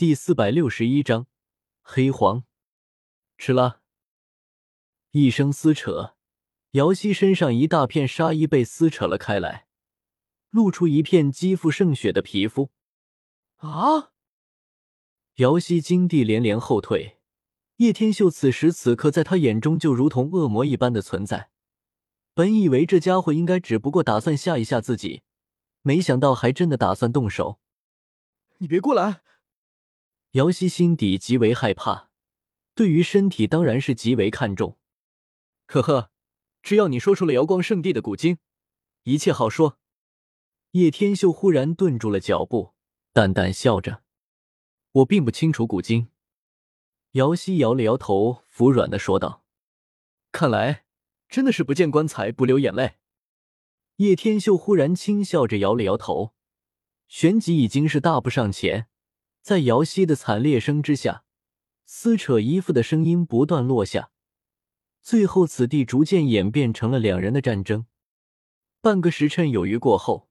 第四百六十一章黑黄。吃啦！一声撕扯，瑶溪身上一大片纱衣被撕扯了开来，露出一片肌肤胜雪的皮肤。啊！瑶溪惊地连连后退。叶天秀此时此刻在他眼中就如同恶魔一般的存在。本以为这家伙应该只不过打算吓一吓自己，没想到还真的打算动手。你别过来！姚希心底极为害怕，对于身体当然是极为看重。呵呵，只要你说出了瑶光圣地的古经，一切好说。叶天秀忽然顿住了脚步，淡淡笑着：“我并不清楚古今。”姚希摇了摇头，服软的说道：“看来真的是不见棺材不流眼泪。”叶天秀忽然轻笑着摇了摇头，旋即已经是大步上前。在瑶溪的惨烈声之下，撕扯衣服的声音不断落下，最后此地逐渐演变成了两人的战争。半个时辰有余过后，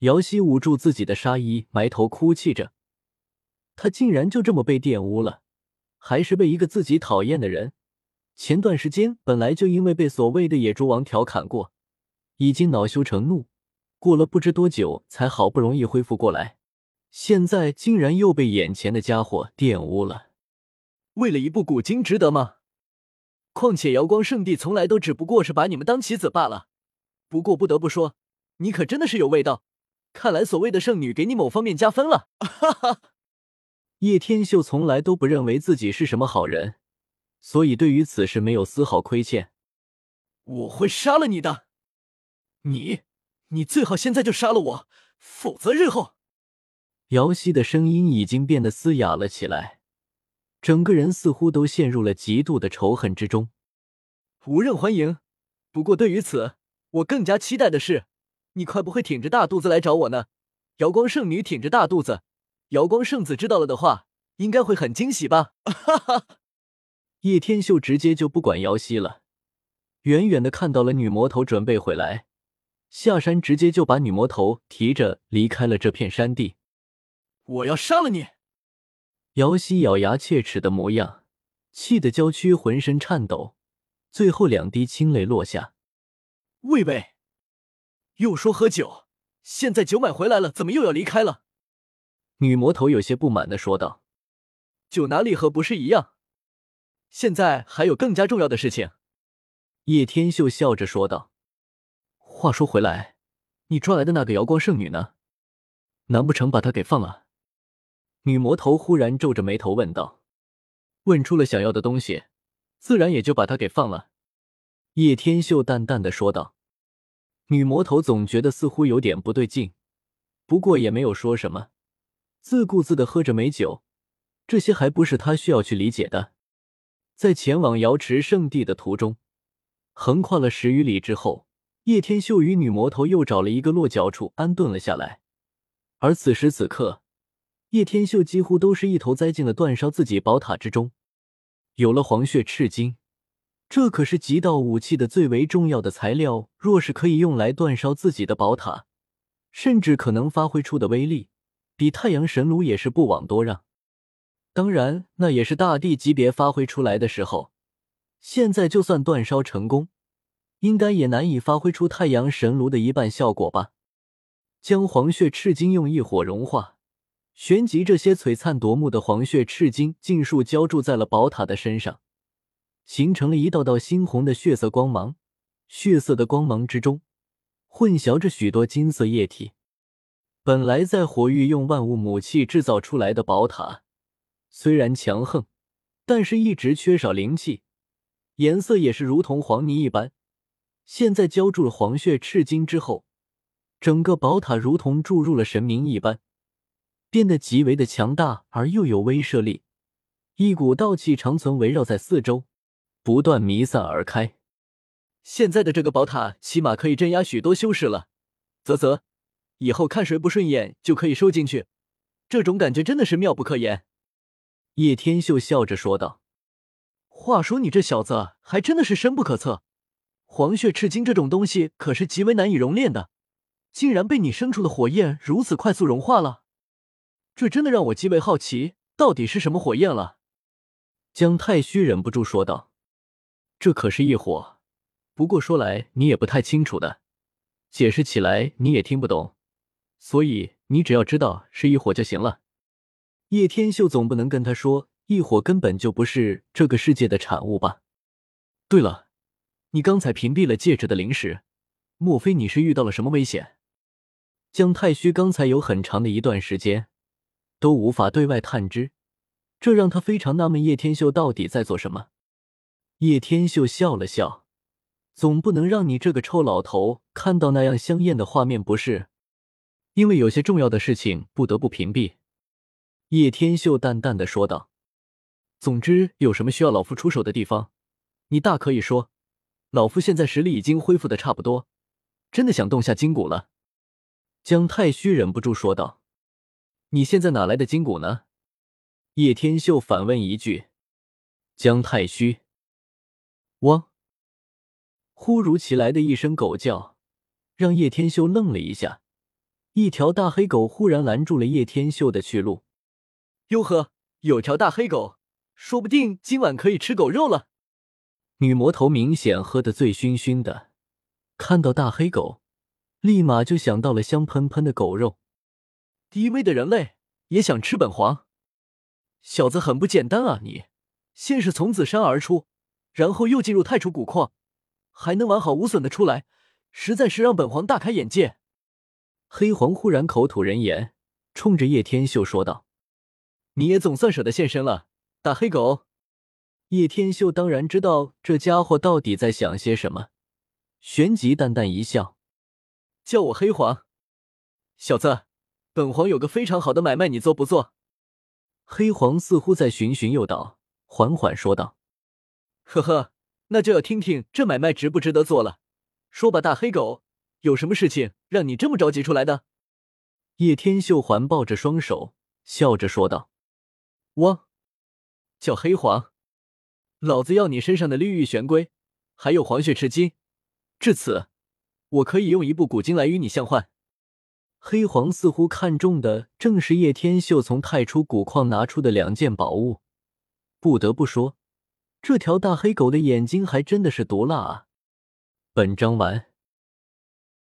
瑶溪捂住自己的纱衣，埋头哭泣着。他竟然就这么被玷污了，还是被一个自己讨厌的人。前段时间本来就因为被所谓的野猪王调侃过，已经恼羞成怒，过了不知多久才好不容易恢复过来。现在竟然又被眼前的家伙玷污了，为了一部古经值得吗？况且瑶光圣地从来都只不过是把你们当棋子罢了。不过不得不说，你可真的是有味道。看来所谓的圣女给你某方面加分了。哈哈，叶天秀从来都不认为自己是什么好人，所以对于此事没有丝毫亏欠。我会杀了你的，你，你最好现在就杀了我，否则日后。姚希的声音已经变得嘶哑了起来，整个人似乎都陷入了极度的仇恨之中。无任欢迎，不过对于此，我更加期待的是，你快不会挺着大肚子来找我呢？瑶光圣女挺着大肚子，瑶光圣子知道了的话，应该会很惊喜吧？哈哈！叶天秀直接就不管姚希了，远远的看到了女魔头准备回来，下山直接就把女魔头提着离开了这片山地。我要杀了你！姚希咬牙切齿的模样，气得娇躯浑身颤抖，最后两滴清泪落下。喂喂，又说喝酒，现在酒买回来了，怎么又要离开了？女魔头有些不满的说道：“酒哪里和不是一样？现在还有更加重要的事情。”叶天秀笑着说道：“话说回来，你抓来的那个瑶光圣女呢？难不成把她给放了？”女魔头忽然皱着眉头问道：“问出了想要的东西，自然也就把他给放了。”叶天秀淡淡的说道。女魔头总觉得似乎有点不对劲，不过也没有说什么，自顾自的喝着美酒。这些还不是他需要去理解的。在前往瑶池圣地的途中，横跨了十余里之后，叶天秀与女魔头又找了一个落脚处安顿了下来，而此时此刻。叶天秀几乎都是一头栽进了煅烧自己宝塔之中。有了黄血赤金，这可是极道武器的最为重要的材料。若是可以用来煅烧自己的宝塔，甚至可能发挥出的威力，比太阳神炉也是不枉多让。当然，那也是大帝级别发挥出来的时候。现在就算煅烧成功，应该也难以发挥出太阳神炉的一半效果吧？将黄血赤金用异火融化。旋即，这些璀璨夺目的黄血赤金尽数浇筑在了宝塔的身上，形成了一道道猩红的血色光芒。血色的光芒之中，混淆着许多金色液体。本来在火域用万物母气制造出来的宝塔，虽然强横，但是一直缺少灵气，颜色也是如同黄泥一般。现在浇筑了黄血赤金之后，整个宝塔如同注入了神明一般。变得极为的强大而又有威慑力，一股道气长存围绕在四周，不断弥散而开。现在的这个宝塔起码可以镇压许多修士了。啧啧，以后看谁不顺眼就可以收进去，这种感觉真的是妙不可言。叶天秀笑着说道：“话说你这小子还真的是深不可测，黄血赤金这种东西可是极为难以熔炼的，竟然被你生出的火焰如此快速融化了。”这真的让我极为好奇，到底是什么火焰了？姜太虚忍不住说道：“这可是异火，不过说来你也不太清楚的，解释起来你也听不懂，所以你只要知道是异火就行了。”叶天秀总不能跟他说异火根本就不是这个世界的产物吧？对了，你刚才屏蔽了戒指的灵石，莫非你是遇到了什么危险？姜太虚刚才有很长的一段时间都无法对外探知。这让他非常纳闷，叶天秀到底在做什么？叶天秀笑了笑，总不能让你这个臭老头看到那样香艳的画面，不是？因为有些重要的事情不得不屏蔽。叶天秀淡淡的说道：“总之，有什么需要老夫出手的地方，你大可以说。老夫现在实力已经恢复的差不多，真的想动下筋骨了。”姜太虚忍不住说道：“你现在哪来的筋骨呢？”叶天秀反问一句：“姜太虚。”汪！忽如其来的一声狗叫，让叶天秀愣了一下。一条大黑狗忽然拦住了叶天秀的去路。哟呵，有条大黑狗，说不定今晚可以吃狗肉了。女魔头明显喝得醉醺醺的，看到大黑狗，立马就想到了香喷喷的狗肉。低微的人类也想吃本皇？小子很不简单啊！你先是从紫山而出，然后又进入太初古矿，还能完好无损的出来，实在是让本皇大开眼界。黑皇忽然口吐人言，冲着叶天秀说道：“你也总算舍得现身了，大黑狗。”叶天秀当然知道这家伙到底在想些什么，旋即淡淡一笑：“叫我黑皇，小子，本皇有个非常好的买卖，你做不做？”黑皇似乎在循循诱导，缓缓说道：“呵呵，那就要听听这买卖值不值得做了。说吧，大黑狗，有什么事情让你这么着急出来的？”叶天秀环抱着双手，笑着说道：“我，叫黑皇，老子要你身上的绿玉玄龟，还有黄血赤金。至此，我可以用一部古经来与你相换。”黑皇似乎看中的正是叶天秀从太初古矿拿出的两件宝物。不得不说，这条大黑狗的眼睛还真的是毒辣啊！本章完。